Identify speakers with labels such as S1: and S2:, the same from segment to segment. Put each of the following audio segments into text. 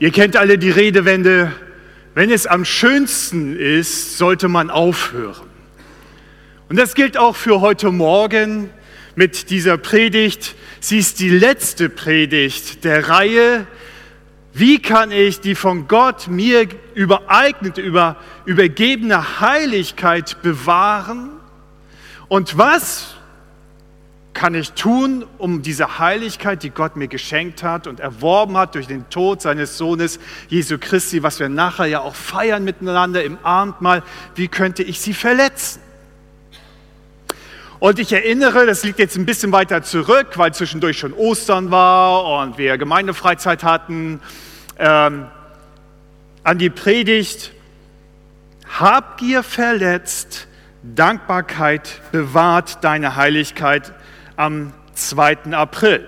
S1: Ihr kennt alle die Redewende, wenn es am schönsten ist, sollte man aufhören. Und das gilt auch für heute Morgen mit dieser Predigt. Sie ist die letzte Predigt der Reihe. Wie kann ich die von Gott mir übereignete, über, übergebene Heiligkeit bewahren? Und was kann ich tun, um diese Heiligkeit, die Gott mir geschenkt hat und erworben hat durch den Tod seines Sohnes Jesu Christi, was wir nachher ja auch feiern miteinander im Abendmahl, wie könnte ich sie verletzen? Und ich erinnere, das liegt jetzt ein bisschen weiter zurück, weil zwischendurch schon Ostern war und wir Gemeindefreizeit hatten, ähm, an die Predigt, Habgier verletzt, Dankbarkeit bewahrt deine Heiligkeit am 2. April.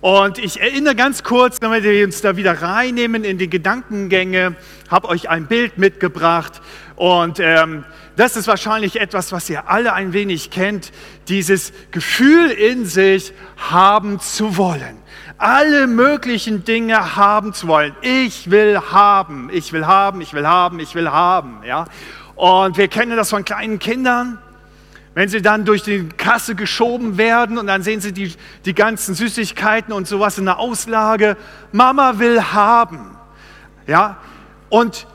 S1: Und ich erinnere ganz kurz, damit wir uns da wieder reinnehmen in die Gedankengänge, habe euch ein Bild mitgebracht. Und ähm, das ist wahrscheinlich etwas, was ihr alle ein wenig kennt, dieses Gefühl in sich haben zu wollen. Alle möglichen Dinge haben zu wollen. Ich will haben, ich will haben, ich will haben, ich will haben. Ja? Und wir kennen das von kleinen Kindern wenn sie dann durch die Kasse geschoben werden und dann sehen sie die, die ganzen Süßigkeiten und sowas in der Auslage. Mama will haben. Ja, und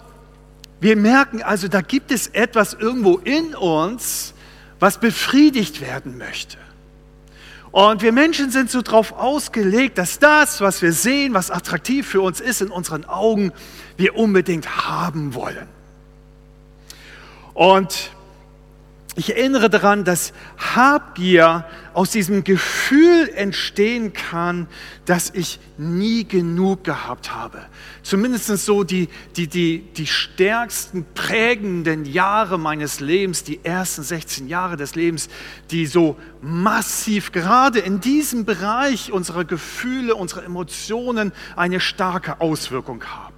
S1: wir merken also, da gibt es etwas irgendwo in uns, was befriedigt werden möchte. Und wir Menschen sind so darauf ausgelegt, dass das, was wir sehen, was attraktiv für uns ist in unseren Augen, wir unbedingt haben wollen. Und ich erinnere daran, dass Habgier aus diesem Gefühl entstehen kann, dass ich nie genug gehabt habe. Zumindest so die, die, die, die stärksten prägenden Jahre meines Lebens, die ersten 16 Jahre des Lebens, die so massiv gerade in diesem Bereich unserer Gefühle, unserer Emotionen eine starke Auswirkung haben.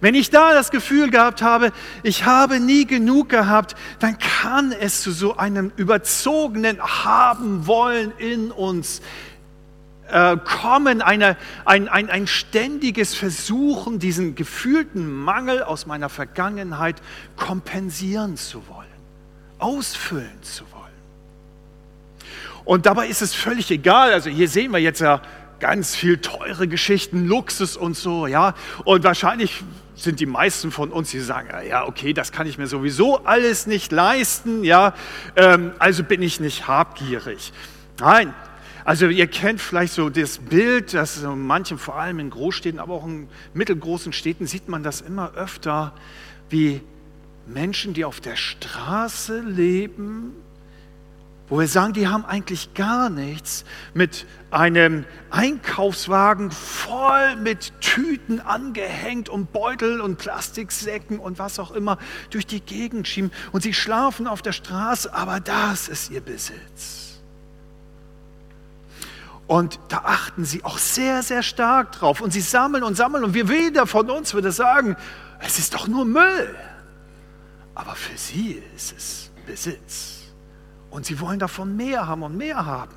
S1: Wenn ich da das Gefühl gehabt habe, ich habe nie genug gehabt, dann kann es zu so einem überzogenen Haben wollen in uns äh, kommen, eine, ein, ein, ein ständiges Versuchen, diesen gefühlten Mangel aus meiner Vergangenheit kompensieren zu wollen, ausfüllen zu wollen. Und dabei ist es völlig egal, also hier sehen wir jetzt ja ganz viel teure Geschichten, Luxus und so, ja. Und wahrscheinlich sind die meisten von uns, die sagen, ja, okay, das kann ich mir sowieso alles nicht leisten, ja, ähm, also bin ich nicht habgierig. Nein, also ihr kennt vielleicht so das Bild, dass so manchen, vor allem in Großstädten, aber auch in mittelgroßen Städten, sieht man das immer öfter, wie Menschen, die auf der Straße leben, wo wir sagen, die haben eigentlich gar nichts, mit einem Einkaufswagen voll mit Tüten angehängt und Beutel und Plastiksäcken und was auch immer durch die Gegend schieben. Und sie schlafen auf der Straße, aber das ist ihr Besitz. Und da achten sie auch sehr, sehr stark drauf. Und sie sammeln und sammeln. Und wir weder von uns würde sagen, es ist doch nur Müll. Aber für sie ist es Besitz. Und sie wollen davon mehr haben und mehr haben.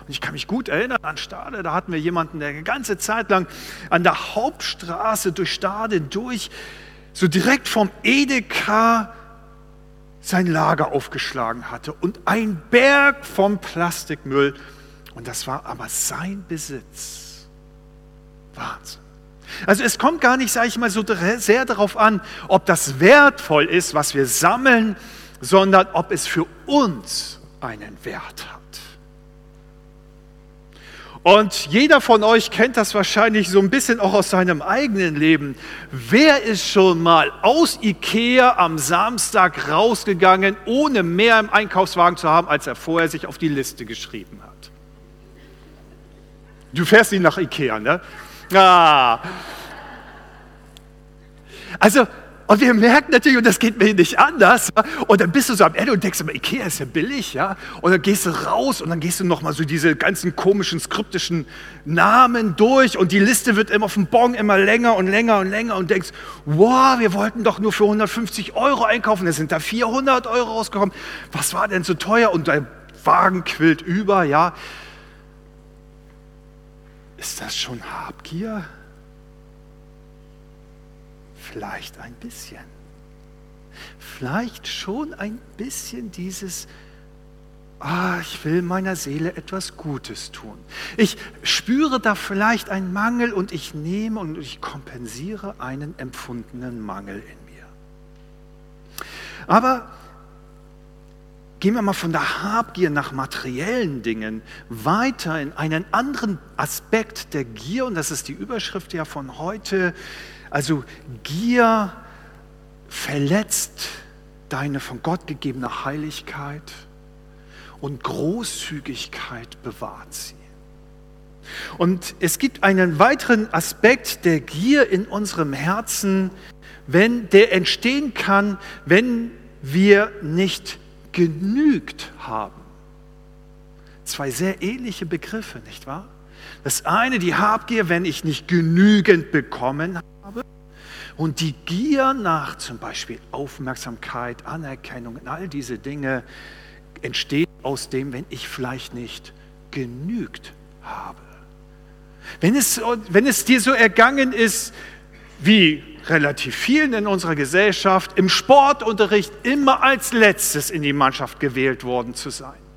S1: Und ich kann mich gut erinnern an Stade, da hatten wir jemanden, der eine ganze Zeit lang an der Hauptstraße durch Stade durch, so direkt vom Edeka sein Lager aufgeschlagen hatte und ein Berg vom Plastikmüll. Und das war aber sein Besitz. Wahnsinn. Also es kommt gar nicht, sage ich mal, so sehr darauf an, ob das wertvoll ist, was wir sammeln, sondern ob es für uns einen Wert hat. Und jeder von euch kennt das wahrscheinlich so ein bisschen auch aus seinem eigenen Leben. Wer ist schon mal aus Ikea am Samstag rausgegangen, ohne mehr im Einkaufswagen zu haben, als er vorher sich auf die Liste geschrieben hat? Du fährst nicht nach Ikea, ne? Ah. Also und wir merken natürlich, und das geht mir nicht anders, und dann bist du so am Ende und denkst immer, Ikea ist ja billig, ja. Und dann gehst du raus und dann gehst du nochmal so diese ganzen komischen, skriptischen Namen durch und die Liste wird immer auf dem Bon immer länger und länger und länger und denkst, wow, wir wollten doch nur für 150 Euro einkaufen, da sind da 400 Euro rausgekommen. Was war denn so teuer? Und dein Wagen quillt über, ja. Ist das schon Habgier? Vielleicht ein bisschen. Vielleicht schon ein bisschen dieses, ah, ich will meiner Seele etwas Gutes tun. Ich spüre da vielleicht einen Mangel und ich nehme und ich kompensiere einen empfundenen Mangel in mir. Aber Gehen wir mal von der Habgier nach materiellen Dingen weiter in einen anderen Aspekt der Gier, und das ist die Überschrift ja von heute. Also Gier verletzt deine von Gott gegebene Heiligkeit und Großzügigkeit bewahrt sie. Und es gibt einen weiteren Aspekt der Gier in unserem Herzen, wenn der entstehen kann, wenn wir nicht genügt haben. Zwei sehr ähnliche Begriffe, nicht wahr? Das eine, die Habgier, wenn ich nicht genügend bekommen habe. Und die Gier nach zum Beispiel Aufmerksamkeit, Anerkennung und all diese Dinge entsteht aus dem, wenn ich vielleicht nicht genügt habe. Wenn es, wenn es dir so ergangen ist, wie relativ vielen in unserer Gesellschaft, im Sportunterricht immer als letztes in die Mannschaft gewählt worden zu sein.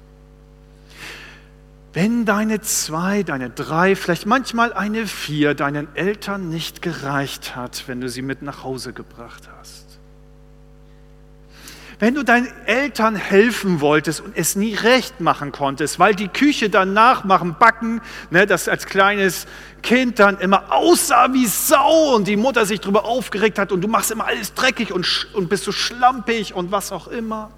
S1: Wenn deine zwei, deine drei, vielleicht manchmal eine vier deinen Eltern nicht gereicht hat, wenn du sie mit nach Hause gebracht hast. Wenn du deinen Eltern helfen wolltest und es nie recht machen konntest, weil die Küche danach machen, backen, ne, das als kleines Kind dann immer aussah wie Sau und die Mutter sich darüber aufgeregt hat und du machst immer alles dreckig und, und bist so schlampig und was auch immer.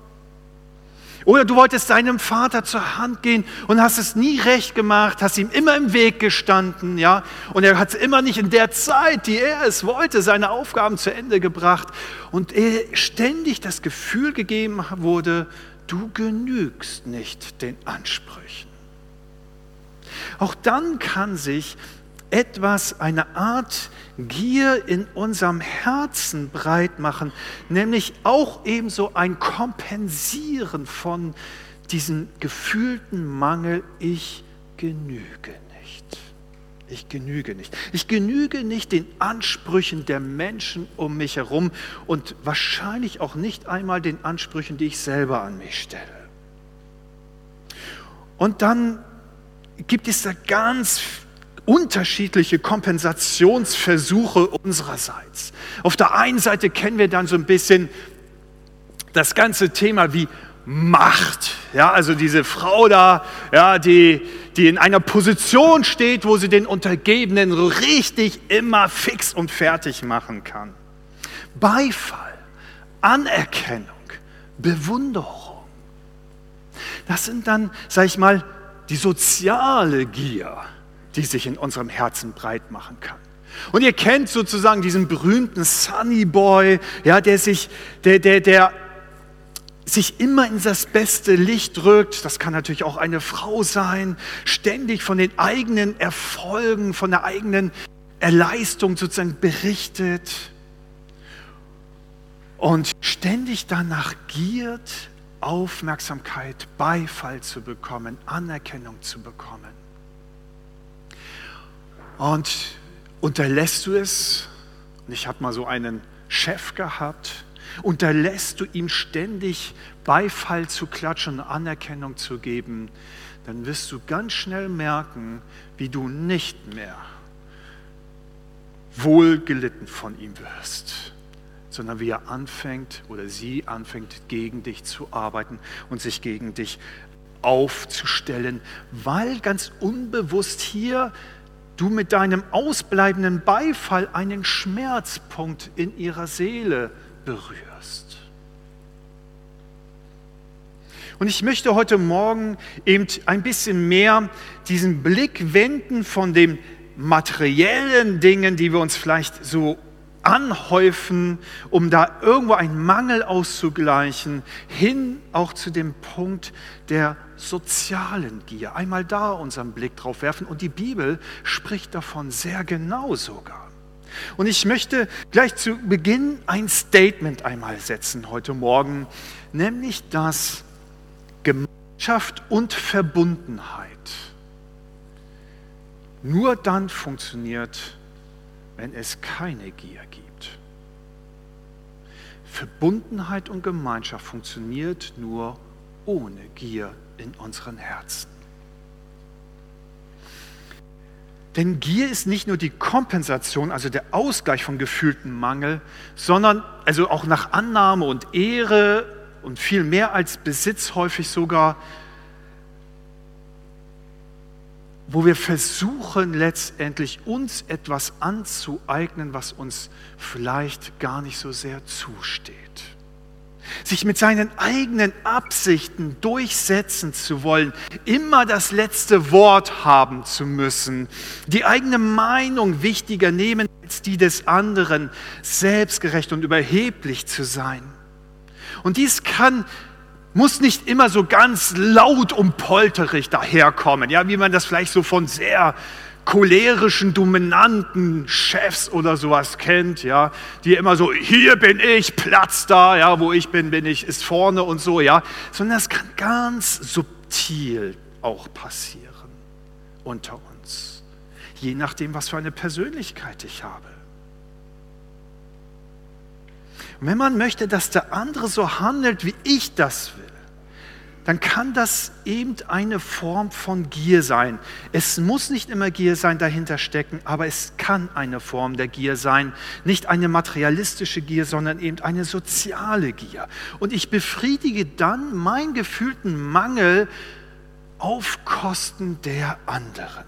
S1: Oder du wolltest deinem Vater zur Hand gehen und hast es nie recht gemacht, hast ihm immer im Weg gestanden, ja, und er hat immer nicht in der Zeit, die er es wollte, seine Aufgaben zu Ende gebracht und ständig das Gefühl gegeben wurde, du genügst nicht den Ansprüchen. Auch dann kann sich etwas, eine Art Gier in unserem Herzen breit machen, nämlich auch ebenso ein Kompensieren von diesem gefühlten Mangel, ich genüge nicht. Ich genüge nicht. Ich genüge nicht den Ansprüchen der Menschen um mich herum und wahrscheinlich auch nicht einmal den Ansprüchen, die ich selber an mich stelle. Und dann gibt es da ganz unterschiedliche Kompensationsversuche unsererseits. Auf der einen Seite kennen wir dann so ein bisschen das ganze Thema wie Macht. Ja, also diese Frau da, ja, die, die in einer Position steht, wo sie den Untergebenen richtig immer fix und fertig machen kann. Beifall, Anerkennung, Bewunderung. Das sind dann, sag ich mal, die soziale Gier die sich in unserem Herzen breit machen kann. Und ihr kennt sozusagen diesen berühmten Sunny Boy, ja, der sich, der, der, der sich immer in das beste Licht drückt. Das kann natürlich auch eine Frau sein, ständig von den eigenen Erfolgen, von der eigenen Erleistung sozusagen berichtet und ständig danach giert, Aufmerksamkeit, Beifall zu bekommen, Anerkennung zu bekommen. Und unterlässt du es, und ich habe mal so einen Chef gehabt, unterlässt du ihm ständig Beifall zu klatschen Anerkennung zu geben, dann wirst du ganz schnell merken, wie du nicht mehr wohlgelitten von ihm wirst, sondern wie er anfängt oder sie anfängt, gegen dich zu arbeiten und sich gegen dich aufzustellen, weil ganz unbewusst hier du mit deinem ausbleibenden Beifall einen Schmerzpunkt in ihrer Seele berührst. Und ich möchte heute Morgen eben ein bisschen mehr diesen Blick wenden von den materiellen Dingen, die wir uns vielleicht so anhäufen, um da irgendwo einen Mangel auszugleichen, hin auch zu dem Punkt der sozialen Gier. Einmal da unseren Blick drauf werfen und die Bibel spricht davon sehr genau sogar. Und ich möchte gleich zu Beginn ein Statement einmal setzen heute Morgen, nämlich dass Gemeinschaft und Verbundenheit nur dann funktioniert, wenn es keine Gier gibt. Verbundenheit und Gemeinschaft funktioniert nur ohne Gier in unseren Herzen. Denn Gier ist nicht nur die Kompensation, also der Ausgleich von gefühltem Mangel, sondern also auch nach Annahme und Ehre und viel mehr als Besitz häufig sogar, wo wir versuchen letztendlich uns etwas anzueignen, was uns vielleicht gar nicht so sehr zusteht sich mit seinen eigenen Absichten durchsetzen zu wollen, immer das letzte Wort haben zu müssen, die eigene Meinung wichtiger nehmen als die des anderen, selbstgerecht und überheblich zu sein. Und dies kann muss nicht immer so ganz laut und polterig daherkommen, ja, wie man das vielleicht so von sehr cholerischen, dominanten Chefs oder sowas kennt, ja, die immer so, hier bin ich, Platz da, ja, wo ich bin, bin ich, ist vorne und so, ja, sondern das kann ganz subtil auch passieren unter uns, je nachdem, was für eine Persönlichkeit ich habe. Und wenn man möchte, dass der andere so handelt, wie ich das will, dann kann das eben eine Form von Gier sein. Es muss nicht immer Gier sein, dahinter stecken, aber es kann eine Form der Gier sein. Nicht eine materialistische Gier, sondern eben eine soziale Gier. Und ich befriedige dann meinen gefühlten Mangel auf Kosten der anderen,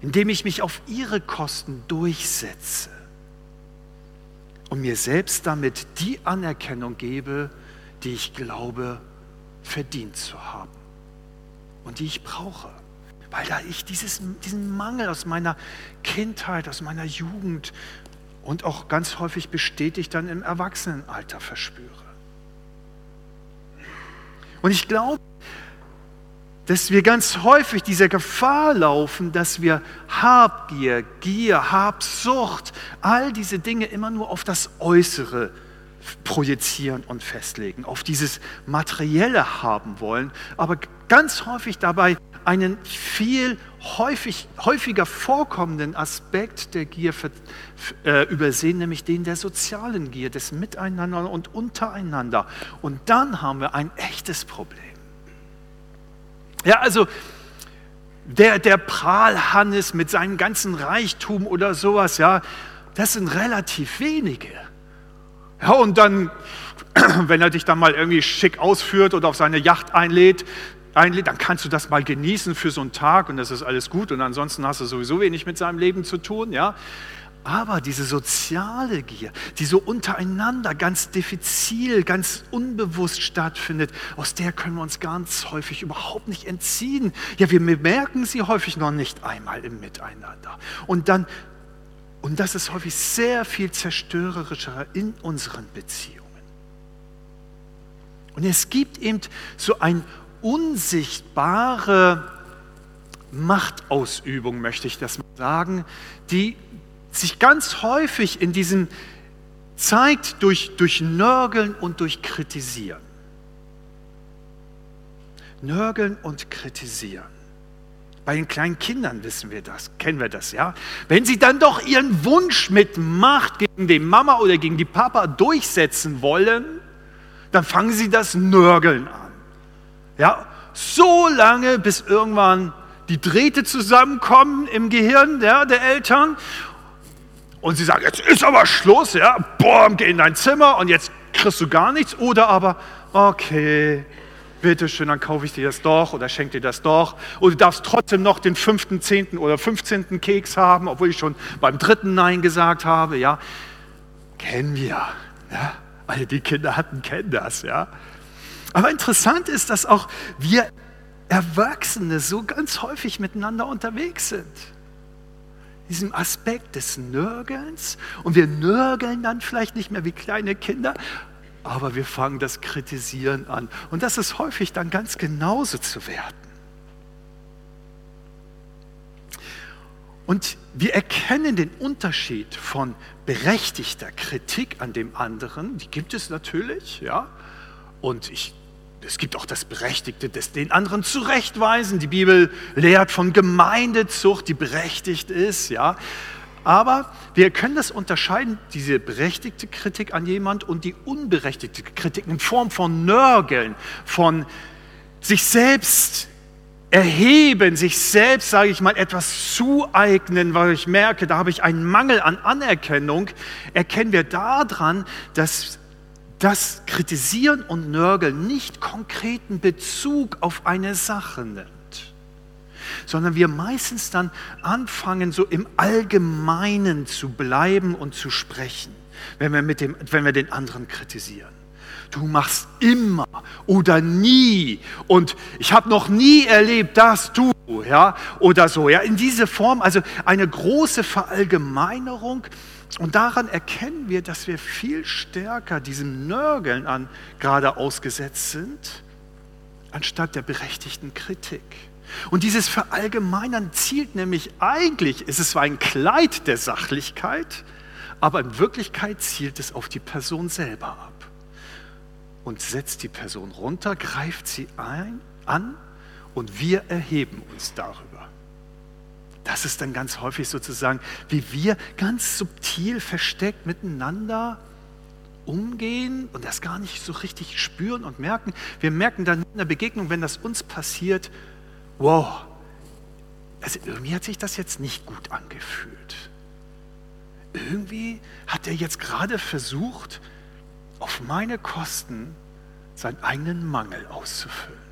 S1: indem ich mich auf ihre Kosten durchsetze und mir selbst damit die Anerkennung gebe, die ich glaube, verdient zu haben und die ich brauche, weil da ich dieses, diesen Mangel aus meiner Kindheit, aus meiner Jugend und auch ganz häufig bestätigt dann im Erwachsenenalter verspüre. Und ich glaube, dass wir ganz häufig dieser Gefahr laufen, dass wir Habgier, Gier, Habsucht, all diese Dinge immer nur auf das Äußere projizieren und festlegen, auf dieses Materielle haben wollen, aber ganz häufig dabei einen viel häufig, häufiger vorkommenden Aspekt der Gier äh, übersehen, nämlich den der sozialen Gier, des Miteinander und untereinander. Und dann haben wir ein echtes Problem. Ja, also der, der Prahlhannes mit seinem ganzen Reichtum oder sowas, ja, das sind relativ wenige. Ja, und dann, wenn er dich dann mal irgendwie schick ausführt oder auf seine Yacht einlädt, einlädt, dann kannst du das mal genießen für so einen Tag und das ist alles gut und ansonsten hast du sowieso wenig mit seinem Leben zu tun, ja. Aber diese soziale Gier, die so untereinander ganz diffizil, ganz unbewusst stattfindet, aus der können wir uns ganz häufig überhaupt nicht entziehen. Ja, wir merken sie häufig noch nicht einmal im Miteinander. Und dann und das ist häufig sehr viel zerstörerischer in unseren Beziehungen. Und es gibt eben so eine unsichtbare Machtausübung, möchte ich das mal sagen, die sich ganz häufig in diesem zeigt durch, durch Nörgeln und durch Kritisieren. Nörgeln und Kritisieren. Bei den kleinen Kindern wissen wir das, kennen wir das, ja. Wenn sie dann doch ihren Wunsch mit Macht gegen die Mama oder gegen die Papa durchsetzen wollen, dann fangen sie das Nörgeln an. Ja, so lange, bis irgendwann die Drähte zusammenkommen im Gehirn ja, der Eltern und sie sagen, jetzt ist aber Schluss, ja, boom, geh in dein Zimmer und jetzt kriegst du gar nichts. Oder aber, okay, bitte schön, dann kaufe ich dir das doch oder schenke dir das doch. Oder du darfst trotzdem noch den fünften, zehnten oder fünfzehnten Keks haben, obwohl ich schon beim dritten Nein gesagt habe. Ja, kennen wir. Ja? Alle, die Kinder hatten, kennen das. Ja? Aber interessant ist, dass auch wir Erwachsene so ganz häufig miteinander unterwegs sind. Diesem Aspekt des Nörgelns. Und wir nörgeln dann vielleicht nicht mehr wie kleine Kinder, aber wir fangen das Kritisieren an. Und das ist häufig dann ganz genauso zu werten. Und wir erkennen den Unterschied von berechtigter Kritik an dem anderen, die gibt es natürlich, ja. Und ich, es gibt auch das Berechtigte, des, den anderen zurechtweisen. Die Bibel lehrt von Gemeindezucht, die berechtigt ist, ja. Aber wir können das unterscheiden, diese berechtigte Kritik an jemand und die unberechtigte Kritik in Form von Nörgeln, von sich selbst erheben, sich selbst, sage ich mal, etwas zueignen, weil ich merke, da habe ich einen Mangel an Anerkennung, erkennen wir daran, dass das Kritisieren und Nörgeln nicht konkreten Bezug auf eine Sache nimmt, sondern wir meistens dann anfangen, so im Allgemeinen zu bleiben und zu sprechen, wenn wir, mit dem, wenn wir den anderen kritisieren du machst immer oder nie und ich habe noch nie erlebt, dass du, ja, oder so, ja, in diese Form, also eine große Verallgemeinerung und daran erkennen wir, dass wir viel stärker diesem Nörgeln an gerade ausgesetzt sind, anstatt der berechtigten Kritik. Und dieses Verallgemeinern zielt nämlich eigentlich, ist es zwar ein Kleid der Sachlichkeit, aber in Wirklichkeit zielt es auf die Person selber ab und setzt die Person runter, greift sie ein, an und wir erheben uns darüber. Das ist dann ganz häufig sozusagen, wie wir ganz subtil versteckt miteinander umgehen und das gar nicht so richtig spüren und merken. Wir merken dann in der Begegnung, wenn das uns passiert, wow, also irgendwie hat sich das jetzt nicht gut angefühlt. Irgendwie hat er jetzt gerade versucht, auf meine Kosten seinen eigenen Mangel auszufüllen.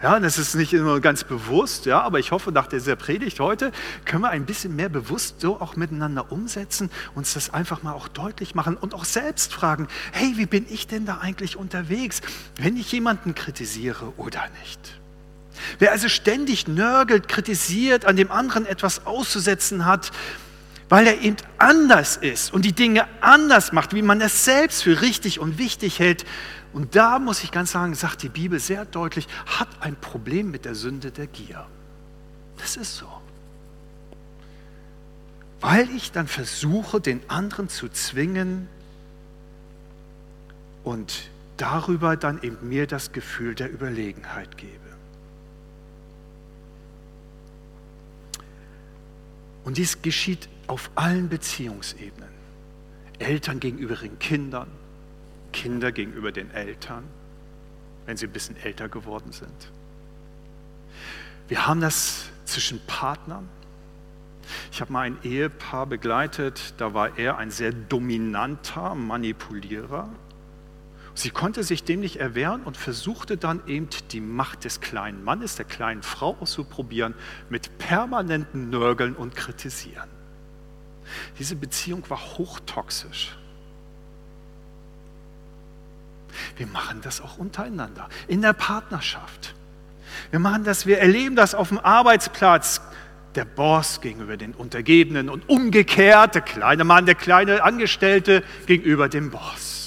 S1: Ja, das ist nicht immer ganz bewusst, ja, aber ich hoffe, nach dieser Predigt heute können wir ein bisschen mehr bewusst so auch miteinander umsetzen, uns das einfach mal auch deutlich machen und auch selbst fragen, hey, wie bin ich denn da eigentlich unterwegs, wenn ich jemanden kritisiere oder nicht? Wer also ständig nörgelt, kritisiert, an dem anderen etwas auszusetzen hat, weil er eben anders ist und die Dinge anders macht, wie man es selbst für richtig und wichtig hält. Und da muss ich ganz sagen, sagt die Bibel sehr deutlich, hat ein Problem mit der Sünde der Gier. Das ist so. Weil ich dann versuche, den anderen zu zwingen und darüber dann eben mir das Gefühl der Überlegenheit gebe. Und dies geschieht auf allen Beziehungsebenen. Eltern gegenüber den Kindern, Kinder gegenüber den Eltern, wenn sie ein bisschen älter geworden sind. Wir haben das zwischen Partnern. Ich habe mal ein Ehepaar begleitet, da war er ein sehr dominanter Manipulierer. Sie konnte sich dem nicht erwehren und versuchte dann eben die Macht des kleinen Mannes, der kleinen Frau auszuprobieren mit permanenten Nörgeln und Kritisieren. Diese Beziehung war hochtoxisch. Wir machen das auch untereinander, in der Partnerschaft. Wir machen das, wir erleben das auf dem Arbeitsplatz. Der Boss gegenüber den Untergebenen und umgekehrt, der kleine Mann, der kleine Angestellte gegenüber dem Boss.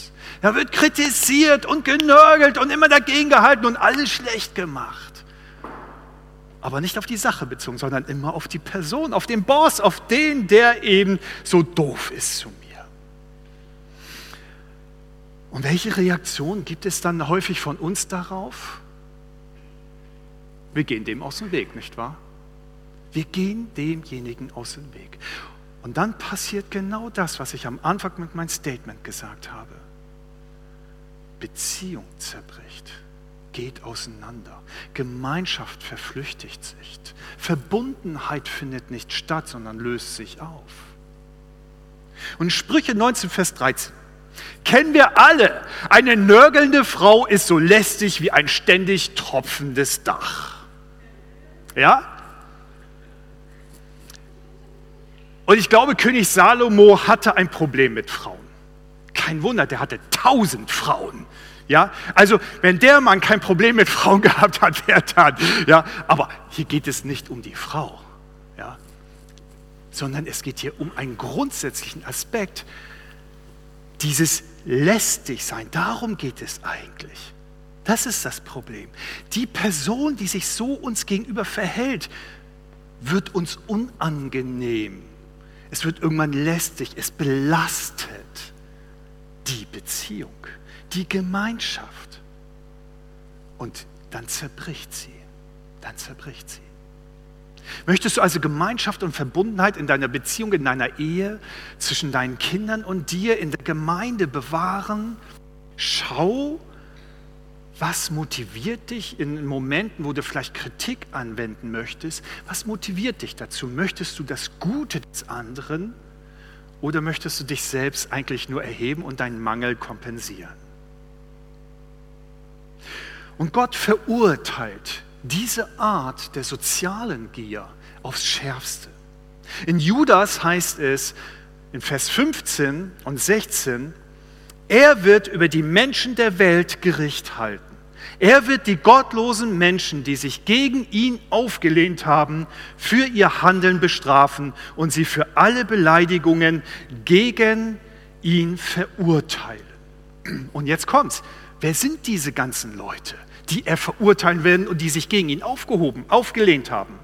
S1: Da wird kritisiert und genörgelt und immer dagegen gehalten und alles schlecht gemacht aber nicht auf die Sache bezogen, sondern immer auf die Person, auf den Boss, auf den, der eben so doof ist zu mir. Und welche Reaktion gibt es dann häufig von uns darauf? Wir gehen dem aus dem Weg, nicht wahr? Wir gehen demjenigen aus dem Weg. Und dann passiert genau das, was ich am Anfang mit meinem Statement gesagt habe. Beziehung zerbricht geht auseinander. Gemeinschaft verflüchtigt sich. Verbundenheit findet nicht statt, sondern löst sich auf. Und Sprüche 19, Vers 13. Kennen wir alle, eine nörgelnde Frau ist so lästig wie ein ständig tropfendes Dach. Ja? Und ich glaube, König Salomo hatte ein Problem mit Frauen. Kein Wunder, der hatte tausend Frauen. Ja, also wenn der Mann kein Problem mit Frauen gehabt hat, wer dann? Ja, aber hier geht es nicht um die Frau, ja, sondern es geht hier um einen grundsätzlichen Aspekt, dieses lästig sein. Darum geht es eigentlich. Das ist das Problem. Die Person, die sich so uns gegenüber verhält, wird uns unangenehm. Es wird irgendwann lästig. Es belastet die Beziehung die Gemeinschaft. Und dann zerbricht sie. Dann zerbricht sie. Möchtest du also Gemeinschaft und Verbundenheit in deiner Beziehung, in deiner Ehe, zwischen deinen Kindern und dir, in der Gemeinde bewahren? Schau, was motiviert dich in Momenten, wo du vielleicht Kritik anwenden möchtest? Was motiviert dich dazu? Möchtest du das Gute des anderen oder möchtest du dich selbst eigentlich nur erheben und deinen Mangel kompensieren? Und Gott verurteilt diese Art der sozialen Gier aufs Schärfste. In Judas heißt es in Vers 15 und 16, er wird über die Menschen der Welt Gericht halten. Er wird die gottlosen Menschen, die sich gegen ihn aufgelehnt haben, für ihr Handeln bestrafen und sie für alle Beleidigungen gegen ihn verurteilen. Und jetzt kommt's. Wer sind diese ganzen Leute? die er verurteilen werden und die sich gegen ihn aufgehoben, aufgelehnt haben.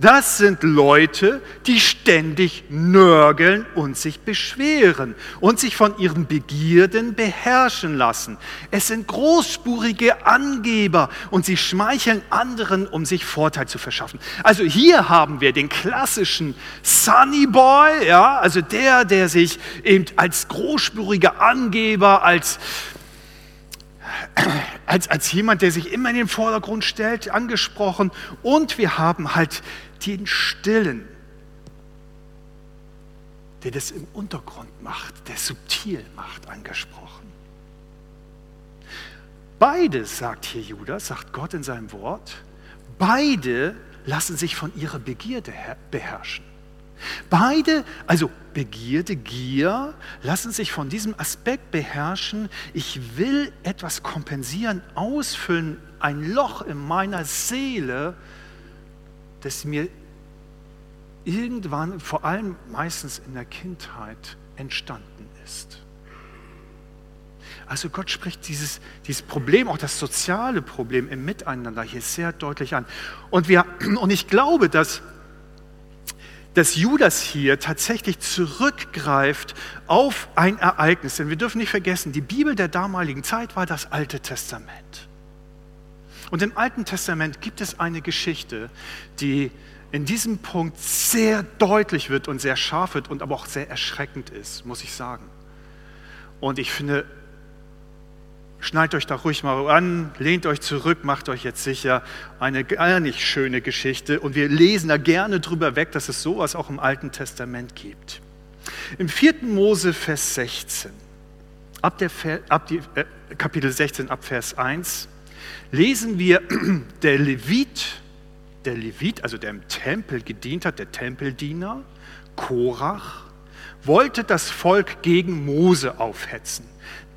S1: Das sind Leute, die ständig nörgeln und sich beschweren und sich von ihren Begierden beherrschen lassen. Es sind großspurige Angeber und sie schmeicheln anderen, um sich Vorteil zu verschaffen. Also hier haben wir den klassischen Sunny Boy, ja, also der, der sich eben als großspuriger Angeber, als als, als jemand, der sich immer in den Vordergrund stellt, angesprochen. Und wir haben halt den Stillen, der das im Untergrund macht, der subtil macht, angesprochen. Beide, sagt hier Judas, sagt Gott in seinem Wort, beide lassen sich von ihrer Begierde beherrschen. Beide, also Begierde, Gier, lassen sich von diesem Aspekt beherrschen. Ich will etwas kompensieren, ausfüllen, ein Loch in meiner Seele, das mir irgendwann, vor allem meistens in der Kindheit, entstanden ist. Also Gott spricht dieses, dieses Problem, auch das soziale Problem im Miteinander hier sehr deutlich an. Und, wir, und ich glaube, dass dass Judas hier tatsächlich zurückgreift auf ein Ereignis. Denn wir dürfen nicht vergessen, die Bibel der damaligen Zeit war das Alte Testament. Und im Alten Testament gibt es eine Geschichte, die in diesem Punkt sehr deutlich wird und sehr scharf wird und aber auch sehr erschreckend ist, muss ich sagen. Und ich finde, Schneid euch da ruhig mal an, lehnt euch zurück, macht euch jetzt sicher. Eine gar nicht schöne Geschichte. Und wir lesen da gerne drüber weg, dass es sowas auch im Alten Testament gibt. Im 4. Mose, Vers 16, ab, der, ab die, äh, Kapitel 16, ab Vers 1, lesen wir, der Levit, der Levit, also der im Tempel gedient hat, der Tempeldiener, Korach, wollte das Volk gegen Mose aufhetzen.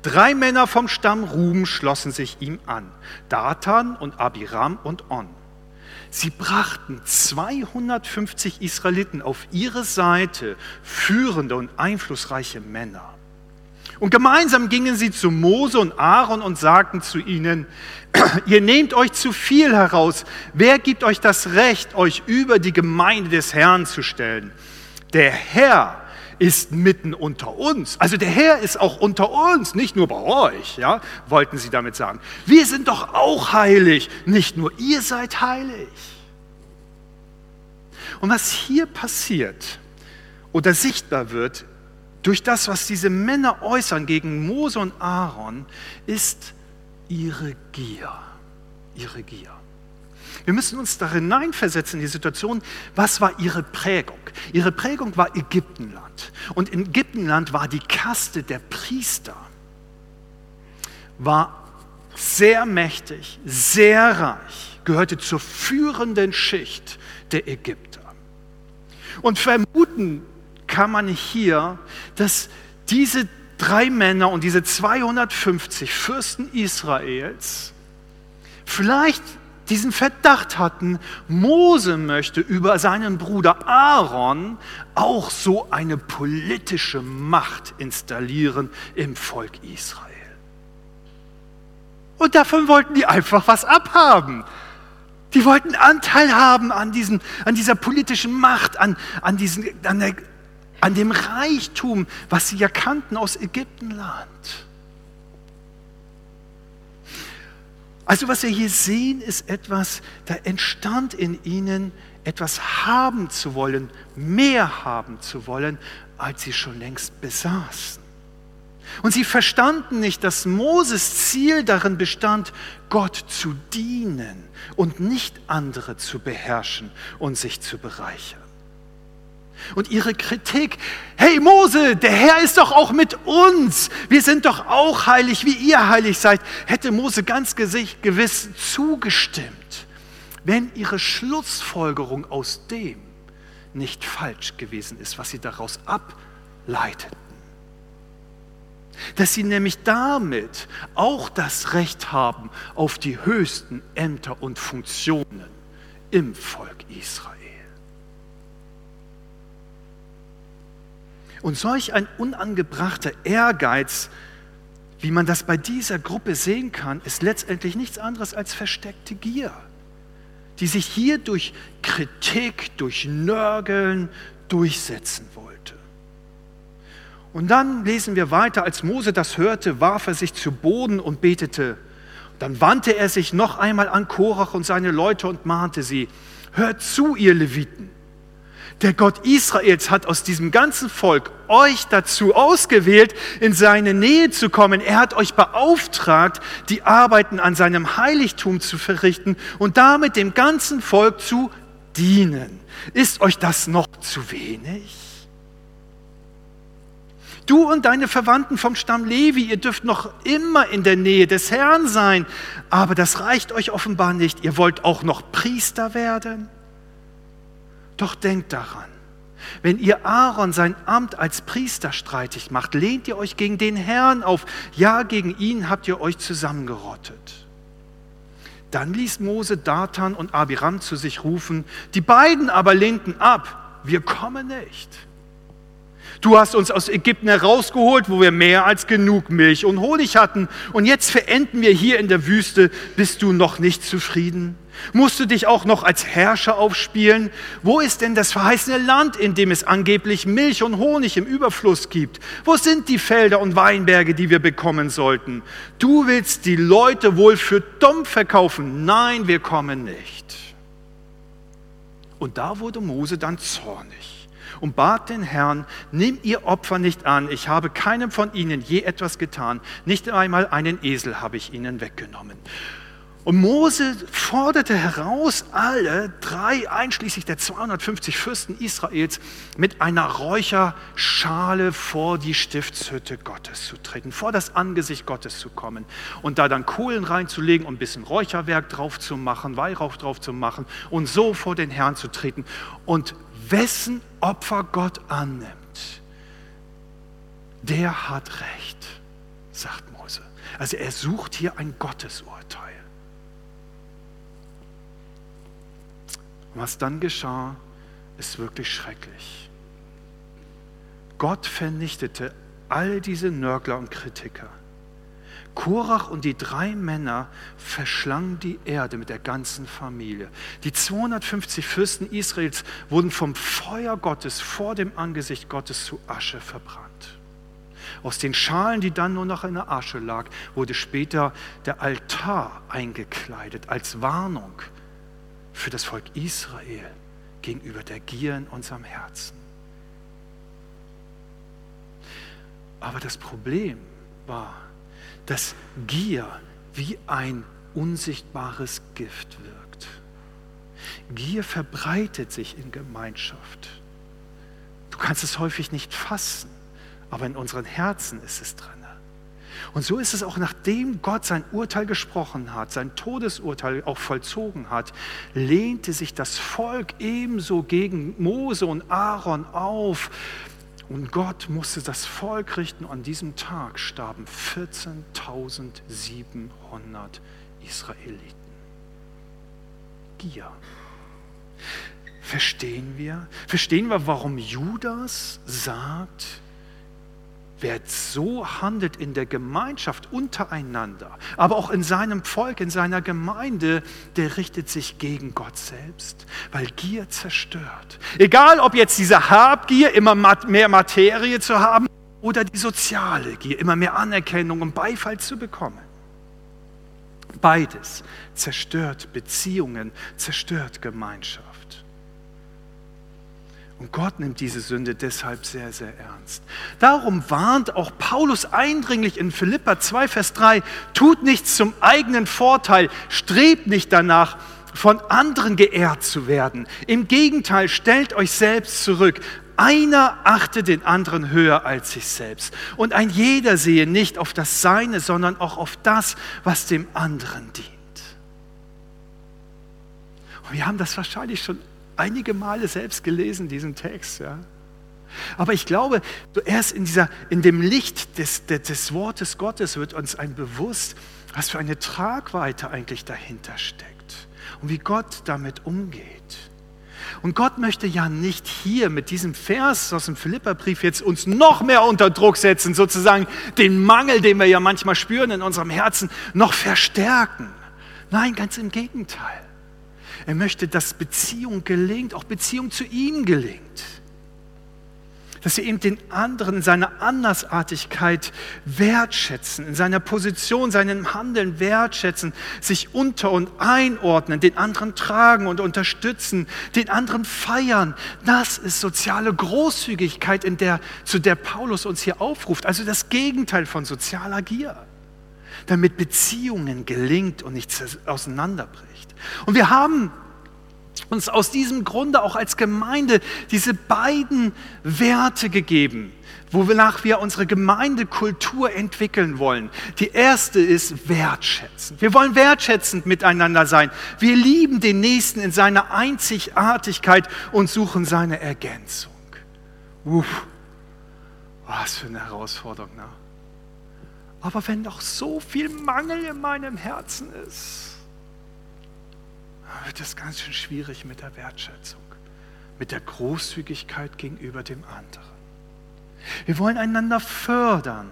S1: Drei Männer vom Stamm Ruben schlossen sich ihm an, Datan und Abiram und On. Sie brachten 250 Israeliten auf ihre Seite, führende und einflussreiche Männer. Und gemeinsam gingen sie zu Mose und Aaron und sagten zu ihnen, ihr nehmt euch zu viel heraus. Wer gibt euch das Recht, euch über die Gemeinde des Herrn zu stellen? Der Herr ist mitten unter uns. Also der Herr ist auch unter uns, nicht nur bei euch, ja, wollten sie damit sagen. Wir sind doch auch heilig, nicht nur ihr seid heilig. Und was hier passiert oder sichtbar wird durch das, was diese Männer äußern gegen Mose und Aaron, ist ihre Gier. Ihre Gier. Wir müssen uns da hineinversetzen in die Situation, was war ihre Prägung? Ihre Prägung war Ägyptenland. Und in Ägyptenland war die Kaste der Priester, war sehr mächtig, sehr reich, gehörte zur führenden Schicht der Ägypter. Und vermuten kann man hier, dass diese drei Männer und diese 250 Fürsten Israels vielleicht diesen Verdacht hatten, Mose möchte über seinen Bruder Aaron auch so eine politische Macht installieren im Volk Israel. Und davon wollten die einfach was abhaben. Die wollten Anteil haben an, diesen, an dieser politischen Macht, an, an, diesen, an, der, an dem Reichtum, was sie ja kannten aus Ägyptenland. Also was wir hier sehen, ist etwas, da entstand in ihnen etwas haben zu wollen, mehr haben zu wollen, als sie schon längst besaßen. Und sie verstanden nicht, dass Moses Ziel darin bestand, Gott zu dienen und nicht andere zu beherrschen und sich zu bereichern. Und ihre Kritik, hey Mose, der Herr ist doch auch mit uns, wir sind doch auch heilig, wie ihr heilig seid, hätte Mose ganz gewiss zugestimmt, wenn ihre Schlussfolgerung aus dem nicht falsch gewesen ist, was sie daraus ableiteten. Dass sie nämlich damit auch das Recht haben auf die höchsten Ämter und Funktionen im Volk Israel. Und solch ein unangebrachter Ehrgeiz, wie man das bei dieser Gruppe sehen kann, ist letztendlich nichts anderes als versteckte Gier, die sich hier durch Kritik, durch Nörgeln durchsetzen wollte. Und dann lesen wir weiter, als Mose das hörte, warf er sich zu Boden und betete. Dann wandte er sich noch einmal an Korach und seine Leute und mahnte sie, hört zu, ihr Leviten. Der Gott Israels hat aus diesem ganzen Volk euch dazu ausgewählt, in seine Nähe zu kommen. Er hat euch beauftragt, die Arbeiten an seinem Heiligtum zu verrichten und damit dem ganzen Volk zu dienen. Ist euch das noch zu wenig? Du und deine Verwandten vom Stamm Levi, ihr dürft noch immer in der Nähe des Herrn sein, aber das reicht euch offenbar nicht. Ihr wollt auch noch Priester werden? Doch denkt daran, wenn ihr Aaron sein Amt als Priester streitig macht, lehnt ihr euch gegen den Herrn auf. Ja, gegen ihn habt ihr euch zusammengerottet. Dann ließ Mose Datan und Abiram zu sich rufen. Die beiden aber lehnten ab. Wir kommen nicht. Du hast uns aus Ägypten herausgeholt, wo wir mehr als genug Milch und Honig hatten. Und jetzt verenden wir hier in der Wüste. Bist du noch nicht zufrieden? Musst du dich auch noch als Herrscher aufspielen? Wo ist denn das verheißene Land, in dem es angeblich Milch und Honig im Überfluss gibt? Wo sind die Felder und Weinberge, die wir bekommen sollten? Du willst die Leute wohl für dumm verkaufen? Nein, wir kommen nicht. Und da wurde Mose dann zornig und bat den Herrn, nimm ihr Opfer nicht an, ich habe keinem von ihnen je etwas getan, nicht einmal einen Esel habe ich ihnen weggenommen. Und Mose forderte heraus, alle drei, einschließlich der 250 Fürsten Israels, mit einer Räucherschale vor die Stiftshütte Gottes zu treten, vor das Angesicht Gottes zu kommen und da dann Kohlen reinzulegen und ein bisschen Räucherwerk drauf zu machen, Weihrauch drauf zu machen und so vor den Herrn zu treten. Und wessen Opfer Gott annimmt, der hat Recht, sagt Mose. Also er sucht hier ein Gottesurteil. Was dann geschah, ist wirklich schrecklich. Gott vernichtete all diese Nörgler und Kritiker. Korach und die drei Männer verschlangen die Erde mit der ganzen Familie. Die 250 Fürsten Israels wurden vom Feuer Gottes vor dem Angesicht Gottes zu Asche verbrannt. Aus den Schalen, die dann nur noch in der Asche lag, wurde später der Altar eingekleidet als Warnung für das Volk Israel gegenüber der Gier in unserem Herzen. Aber das Problem war, dass Gier wie ein unsichtbares Gift wirkt. Gier verbreitet sich in Gemeinschaft. Du kannst es häufig nicht fassen, aber in unseren Herzen ist es drin. Und so ist es auch, nachdem Gott sein Urteil gesprochen hat, sein Todesurteil auch vollzogen hat, lehnte sich das Volk ebenso gegen Mose und Aaron auf. Und Gott musste das Volk richten. An diesem Tag starben 14.700 Israeliten. Gier. Verstehen wir? Verstehen wir, warum Judas sagt, Wer so handelt in der Gemeinschaft untereinander, aber auch in seinem Volk, in seiner Gemeinde, der richtet sich gegen Gott selbst, weil Gier zerstört. Egal, ob jetzt diese Habgier, immer mehr Materie zu haben, oder die soziale Gier, immer mehr Anerkennung und Beifall zu bekommen. Beides zerstört Beziehungen, zerstört Gemeinschaft. Und Gott nimmt diese Sünde deshalb sehr, sehr ernst. Darum warnt auch Paulus eindringlich in Philippa 2, Vers 3, tut nichts zum eigenen Vorteil, strebt nicht danach, von anderen geehrt zu werden. Im Gegenteil, stellt euch selbst zurück. Einer achte den anderen höher als sich selbst. Und ein jeder sehe nicht auf das Seine, sondern auch auf das, was dem anderen dient. Und wir haben das wahrscheinlich schon einige Male selbst gelesen, diesen Text. Ja. Aber ich glaube, erst in, dieser, in dem Licht des, des, des Wortes Gottes wird uns ein bewusst, was für eine Tragweite eigentlich dahinter steckt und wie Gott damit umgeht. Und Gott möchte ja nicht hier mit diesem Vers aus dem Philipperbrief jetzt uns noch mehr unter Druck setzen, sozusagen den Mangel, den wir ja manchmal spüren in unserem Herzen, noch verstärken. Nein, ganz im Gegenteil. Er möchte, dass Beziehung gelingt, auch Beziehung zu ihm gelingt. Dass wir eben den anderen in seiner Andersartigkeit wertschätzen, in seiner Position, seinem Handeln wertschätzen, sich unter und einordnen, den anderen tragen und unterstützen, den anderen feiern. Das ist soziale Großzügigkeit, in der, zu der Paulus uns hier aufruft. Also das Gegenteil von sozialer Gier damit Beziehungen gelingt und nichts auseinanderbricht. Und wir haben uns aus diesem Grunde auch als Gemeinde diese beiden Werte gegeben, wonach wir unsere Gemeindekultur entwickeln wollen. Die erste ist wertschätzend. Wir wollen wertschätzend miteinander sein. Wir lieben den Nächsten in seiner Einzigartigkeit und suchen seine Ergänzung. Uff, was für eine Herausforderung. Ne? Aber wenn doch so viel Mangel in meinem Herzen ist, wird es ganz schön schwierig mit der Wertschätzung, mit der Großzügigkeit gegenüber dem anderen. Wir wollen einander fördern.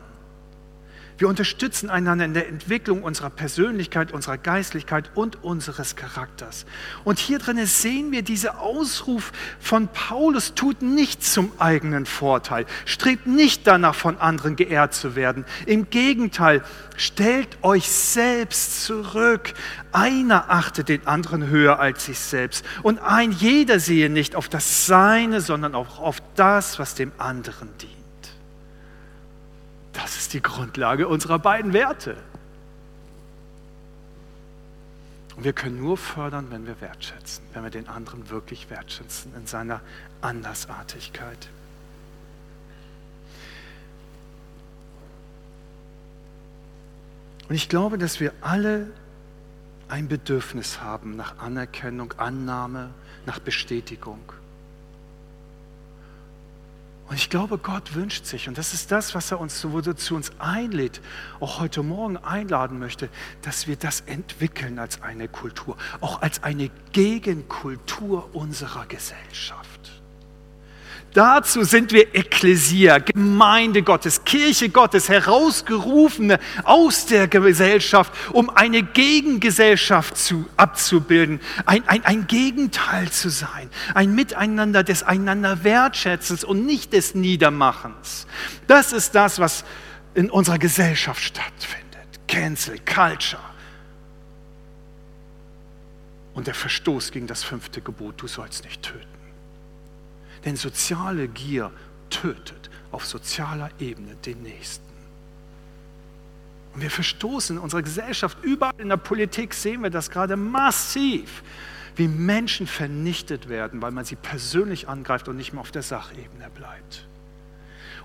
S1: Wir unterstützen einander in der Entwicklung unserer Persönlichkeit, unserer Geistlichkeit und unseres Charakters. Und hier drin sehen wir diese Ausruf von Paulus, tut nicht zum eigenen Vorteil, strebt nicht danach, von anderen geehrt zu werden. Im Gegenteil, stellt euch selbst zurück. Einer achtet den anderen höher als sich selbst. Und ein jeder sehe nicht auf das Seine, sondern auch auf das, was dem anderen dient. Das ist die Grundlage unserer beiden Werte. Und wir können nur fördern, wenn wir wertschätzen, wenn wir den anderen wirklich wertschätzen in seiner Andersartigkeit. Und ich glaube, dass wir alle ein Bedürfnis haben nach Anerkennung, Annahme, nach Bestätigung. Und ich glaube, Gott wünscht sich, und das ist das, was er uns zu uns einlädt, auch heute Morgen einladen möchte, dass wir das entwickeln als eine Kultur, auch als eine Gegenkultur unserer Gesellschaft. Dazu sind wir Ekklesia, Gemeinde Gottes, Kirche Gottes, herausgerufene aus der Gesellschaft, um eine Gegengesellschaft zu, abzubilden, ein, ein, ein Gegenteil zu sein, ein Miteinander des einander Wertschätzens und nicht des Niedermachens. Das ist das, was in unserer Gesellschaft stattfindet. Cancel Culture. Und der Verstoß gegen das fünfte Gebot, du sollst nicht töten. Denn soziale Gier tötet auf sozialer Ebene den Nächsten. Und wir verstoßen in unserer Gesellschaft, überall in der Politik sehen wir das gerade massiv, wie Menschen vernichtet werden, weil man sie persönlich angreift und nicht mehr auf der Sachebene bleibt.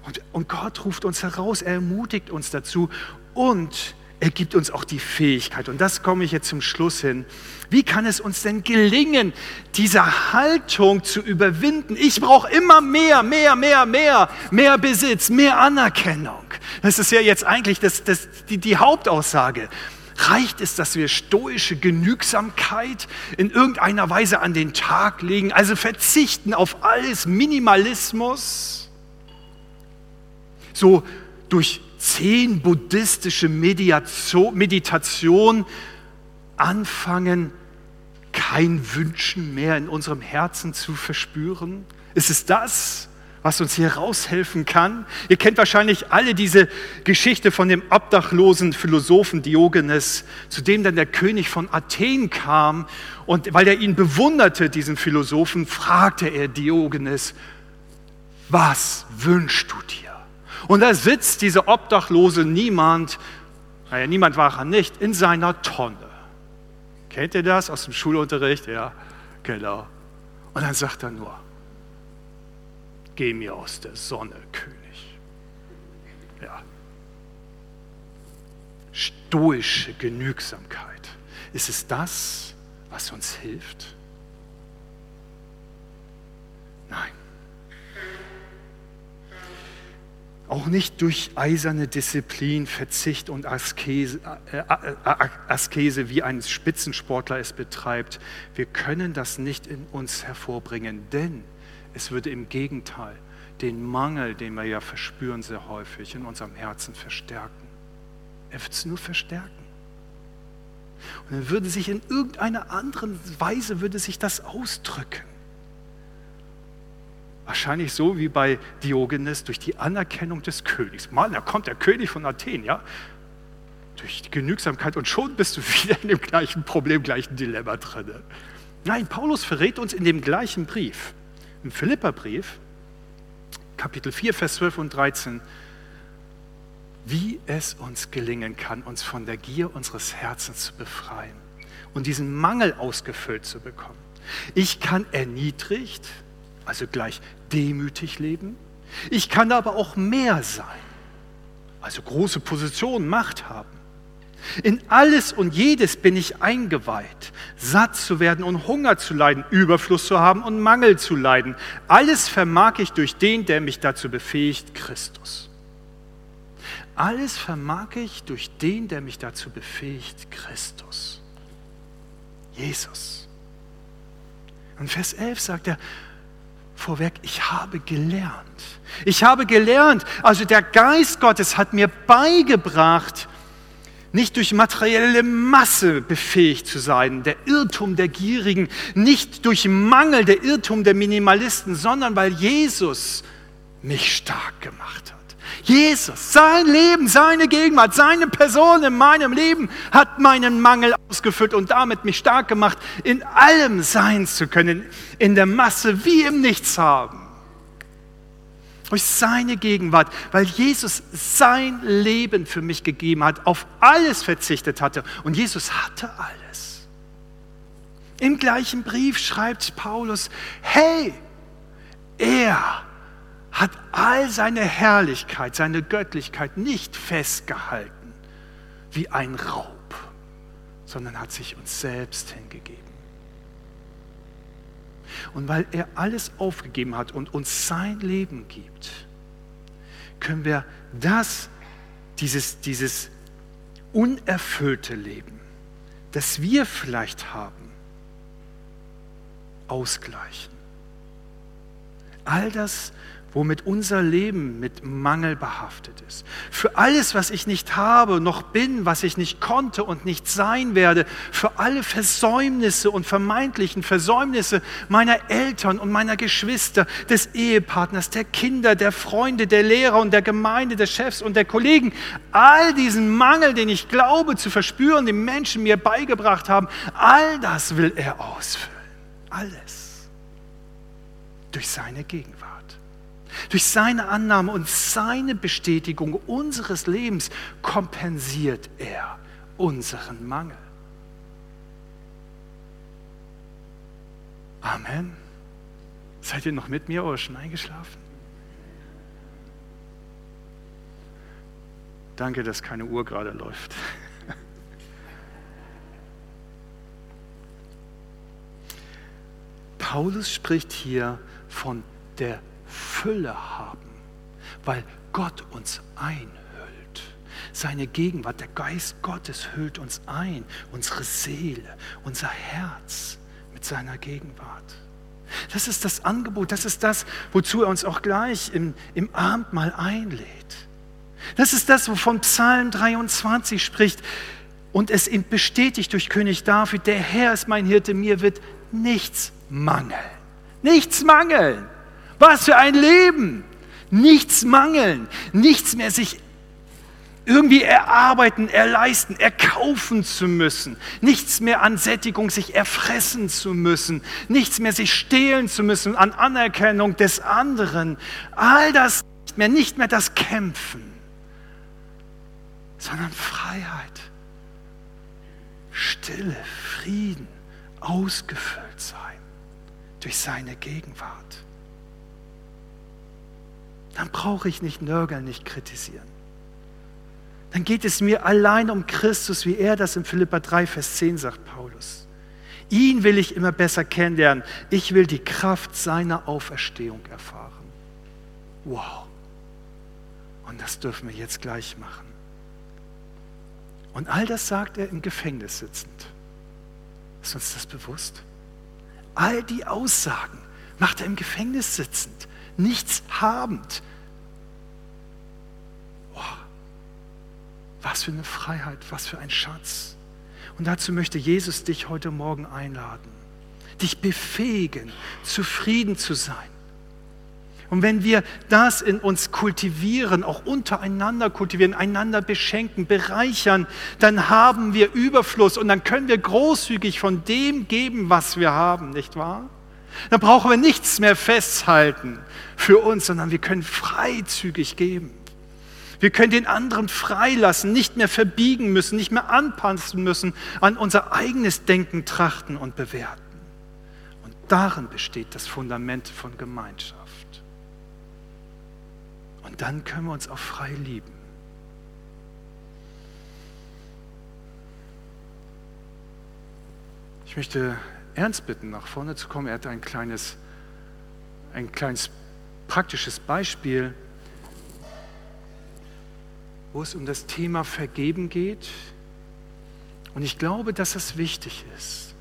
S1: Und, und Gott ruft uns heraus, er ermutigt uns dazu und er gibt uns auch die Fähigkeit. Und das komme ich jetzt zum Schluss hin. Wie kann es uns denn gelingen, diese Haltung zu überwinden? Ich brauche immer mehr, mehr, mehr, mehr, mehr Besitz, mehr Anerkennung. Das ist ja jetzt eigentlich das, das, die, die Hauptaussage. Reicht es, dass wir stoische Genügsamkeit in irgendeiner Weise an den Tag legen, also verzichten auf alles, Minimalismus? So durch zehn buddhistische Meditation anfangen, kein Wünschen mehr in unserem Herzen zu verspüren? Ist es das, was uns hier raushelfen kann? Ihr kennt wahrscheinlich alle diese Geschichte von dem obdachlosen Philosophen Diogenes, zu dem dann der König von Athen kam und weil er ihn bewunderte, diesen Philosophen, fragte er Diogenes, was wünschst du dir? Und da sitzt dieser obdachlose Niemand, naja, niemand war er nicht, in seiner Tonne. Kennt ihr das aus dem Schulunterricht? Ja, genau. Und dann sagt er nur, geh mir aus der Sonne, König. Ja. Stoische Genügsamkeit. Ist es das, was uns hilft? Nein. Auch nicht durch eiserne Disziplin, Verzicht und Askese, äh, äh, äh, Askese, wie ein Spitzensportler es betreibt. Wir können das nicht in uns hervorbringen, denn es würde im Gegenteil den Mangel, den wir ja verspüren sehr häufig, in unserem Herzen verstärken. Er wird es nur verstärken. Und dann würde sich in irgendeiner anderen Weise würde sich das ausdrücken. Wahrscheinlich so wie bei Diogenes durch die Anerkennung des Königs. Mal, da kommt der König von Athen, ja? Durch die Genügsamkeit und schon bist du wieder in dem gleichen Problem, gleichen Dilemma drin. Nein, Paulus verrät uns in dem gleichen Brief, im Philipperbrief, Kapitel 4, Vers 12 und 13, wie es uns gelingen kann, uns von der Gier unseres Herzens zu befreien und diesen Mangel ausgefüllt zu bekommen. Ich kann erniedrigt, also gleich demütig leben. Ich kann aber auch mehr sein, also große Position, Macht haben. In alles und jedes bin ich eingeweiht, satt zu werden und Hunger zu leiden, Überfluss zu haben und Mangel zu leiden. Alles vermag ich durch den, der mich dazu befähigt, Christus. Alles vermag ich durch den, der mich dazu befähigt, Christus. Jesus. Und Vers 11 sagt er, vorweg, ich habe gelernt. Ich habe gelernt, also der Geist Gottes hat mir beigebracht, nicht durch materielle Masse befähigt zu sein, der Irrtum der Gierigen, nicht durch Mangel, der Irrtum der Minimalisten, sondern weil Jesus mich stark gemacht hat. Jesus, sein Leben, seine Gegenwart, seine Person in meinem Leben hat meinen Mangel ausgefüllt und damit mich stark gemacht, in allem sein zu können, in der Masse wie im Nichts haben. Durch seine Gegenwart, weil Jesus sein Leben für mich gegeben hat, auf alles verzichtet hatte. Und Jesus hatte alles. Im gleichen Brief schreibt Paulus, hey, er hat all seine Herrlichkeit, seine Göttlichkeit nicht festgehalten wie ein Raub, sondern hat sich uns selbst hingegeben. Und weil er alles aufgegeben hat und uns sein Leben gibt, können wir das, dieses, dieses unerfüllte Leben, das wir vielleicht haben, ausgleichen. All das womit unser Leben mit Mangel behaftet ist. Für alles, was ich nicht habe, noch bin, was ich nicht konnte und nicht sein werde, für alle Versäumnisse und vermeintlichen Versäumnisse meiner Eltern und meiner Geschwister, des Ehepartners, der Kinder, der Freunde, der Lehrer und der Gemeinde, des Chefs und der Kollegen, all diesen Mangel, den ich glaube zu verspüren, den Menschen mir beigebracht haben, all das will er ausfüllen. Alles. Durch seine Gegenwart. Durch seine Annahme und seine Bestätigung unseres Lebens kompensiert er unseren Mangel. Amen. Seid ihr noch mit mir oder schon eingeschlafen? Danke, dass keine Uhr gerade läuft. Paulus spricht hier von der Fülle haben, weil Gott uns einhüllt. Seine Gegenwart, der Geist Gottes hüllt uns ein, unsere Seele, unser Herz mit seiner Gegenwart. Das ist das Angebot, das ist das, wozu er uns auch gleich im, im Abendmahl einlädt. Das ist das, wovon Psalm 23 spricht und es ihm bestätigt durch König David, der Herr ist mein Hirte, mir wird nichts mangeln. Nichts mangeln. Was für ein Leben! Nichts mangeln, nichts mehr sich irgendwie erarbeiten, erleisten, erkaufen zu müssen, nichts mehr an Sättigung sich erfressen zu müssen, nichts mehr sich stehlen zu müssen an Anerkennung des anderen. All das nicht mehr, nicht mehr das Kämpfen, sondern Freiheit, Stille, Frieden, ausgefüllt sein durch seine Gegenwart. Dann brauche ich nicht nörgeln, nicht kritisieren dann geht es mir allein um Christus, wie er das in Philippa 3, Vers 10 sagt, Paulus. Ihn will ich immer besser kennenlernen. Ich will die Kraft seiner Auferstehung erfahren. Wow. Und das dürfen wir jetzt gleich machen. Und all das sagt er im Gefängnis sitzend. Ist uns das bewusst? All die Aussagen macht er im Gefängnis sitzend, nichts habend, Was für eine Freiheit, was für ein Schatz. Und dazu möchte Jesus dich heute Morgen einladen, dich befähigen, zufrieden zu sein. Und wenn wir das in uns kultivieren, auch untereinander kultivieren, einander beschenken, bereichern, dann haben wir Überfluss und dann können wir großzügig von dem geben, was wir haben, nicht wahr? Dann brauchen wir nichts mehr festhalten für uns, sondern wir können freizügig geben. Wir können den anderen freilassen, nicht mehr verbiegen müssen, nicht mehr anpassen müssen, an unser eigenes Denken trachten und bewerten. Und darin besteht das Fundament von Gemeinschaft. Und dann können wir uns auch frei lieben. Ich möchte Ernst bitten, nach vorne zu kommen. Er hat ein kleines, ein kleines praktisches Beispiel wo es um das Thema Vergeben geht. Und ich glaube, dass es wichtig ist,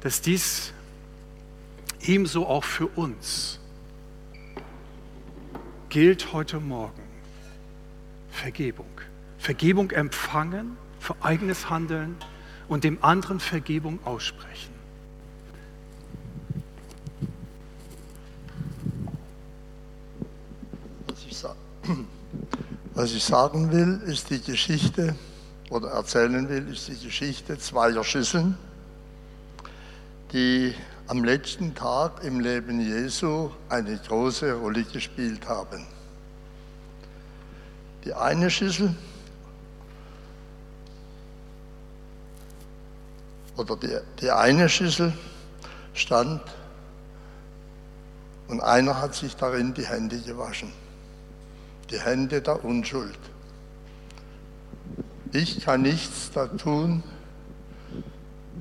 S1: dass dies ebenso auch für uns gilt heute Morgen. Vergebung. Vergebung empfangen für eigenes Handeln und dem anderen Vergebung aussprechen.
S2: Was ich. Was ich sagen will, ist die Geschichte, oder erzählen will, ist die Geschichte zweier Schüsseln, die am letzten Tag im Leben Jesu eine große Rolle gespielt haben. Die eine Schüssel oder die, die eine Schüssel stand und einer hat sich darin die Hände gewaschen die Hände der Unschuld. Ich kann nichts da tun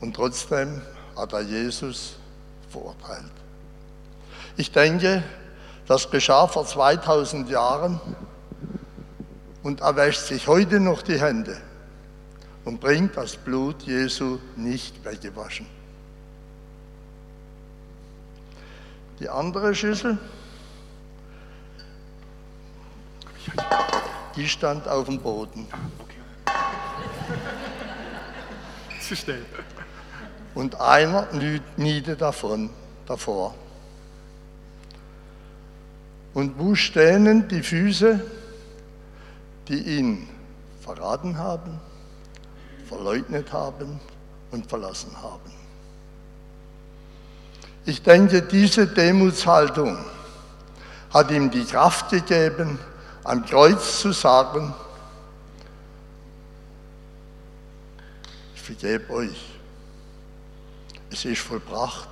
S2: und trotzdem hat er Jesus verurteilt. Ich denke, das geschah vor 2000 Jahren und er wäscht sich heute noch die Hände und bringt das Blut Jesu nicht weggewaschen. Die andere Schüssel, Die stand auf dem Boden.
S1: Zu schnell.
S2: Und einer niede davon, davor. Und wo stehen die Füße, die ihn verraten haben, verleugnet haben und verlassen haben? Ich denke, diese Demutshaltung hat ihm die Kraft gegeben, am Kreuz zu sagen, ich vergebe euch, es ist vollbracht.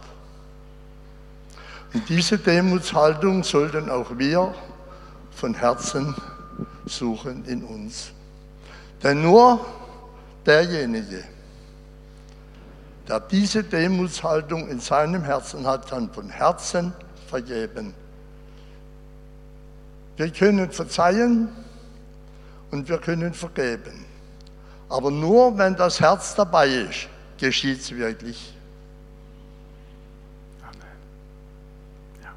S2: Und diese Demutshaltung sollten auch wir von Herzen suchen in uns. Denn nur derjenige, der diese Demutshaltung in seinem Herzen hat, kann von Herzen vergeben. Wir können verzeihen und wir können vergeben. Aber nur wenn das Herz dabei ist, geschieht es wirklich. Amen. Ja.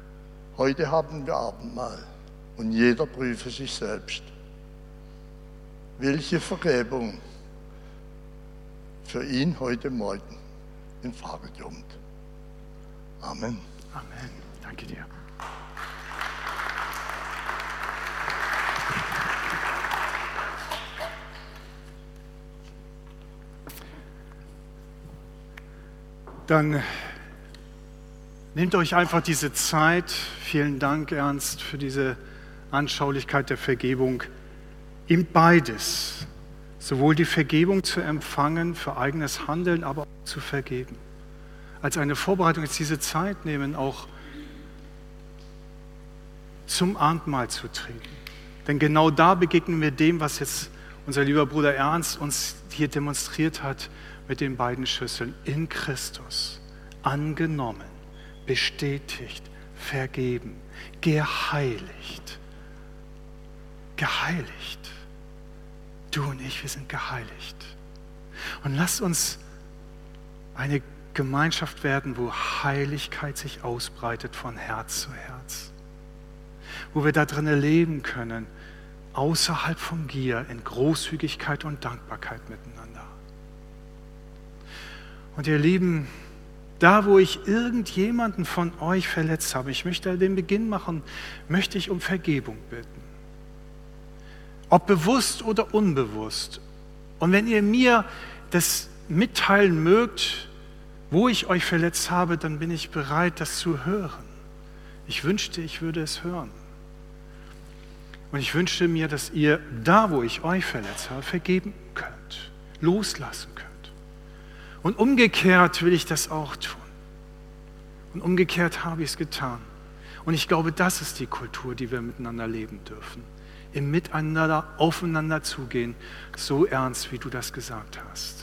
S2: Heute haben wir Abendmahl und jeder prüfe sich selbst. Welche Vergebung für ihn heute Morgen in Frage kommt. Amen.
S1: Amen. Danke dir. Dann nehmt euch einfach diese Zeit. Vielen Dank, Ernst, für diese Anschaulichkeit der Vergebung. Im beides, sowohl die Vergebung zu empfangen für eigenes Handeln, aber auch zu vergeben. Als eine Vorbereitung jetzt diese Zeit nehmen, auch zum Abendmahl zu trinken. Denn genau da begegnen wir dem, was jetzt unser lieber Bruder Ernst uns hier demonstriert hat mit den beiden Schüsseln. In Christus angenommen, bestätigt, vergeben, geheiligt. Geheiligt. Du und ich, wir sind geheiligt. Und lasst uns eine Gemeinschaft werden, wo Heiligkeit sich ausbreitet von Herz zu Herz. Wo wir da drinnen leben können, außerhalb von Gier, in Großzügigkeit und Dankbarkeit miteinander. Und ihr Lieben, da wo ich irgendjemanden von euch verletzt habe, ich möchte den Beginn machen, möchte ich um Vergebung bitten ob bewusst oder unbewusst. Und wenn ihr mir das mitteilen mögt, wo ich euch verletzt habe, dann bin ich bereit, das zu hören. Ich wünschte, ich würde es hören. Und ich wünschte mir, dass ihr da, wo ich euch verletzt habe, vergeben könnt, loslassen könnt. Und umgekehrt will ich das auch tun. Und umgekehrt habe ich es getan. Und ich glaube, das ist die Kultur, die wir miteinander leben dürfen im Miteinander aufeinander zugehen, so ernst, wie du das gesagt hast.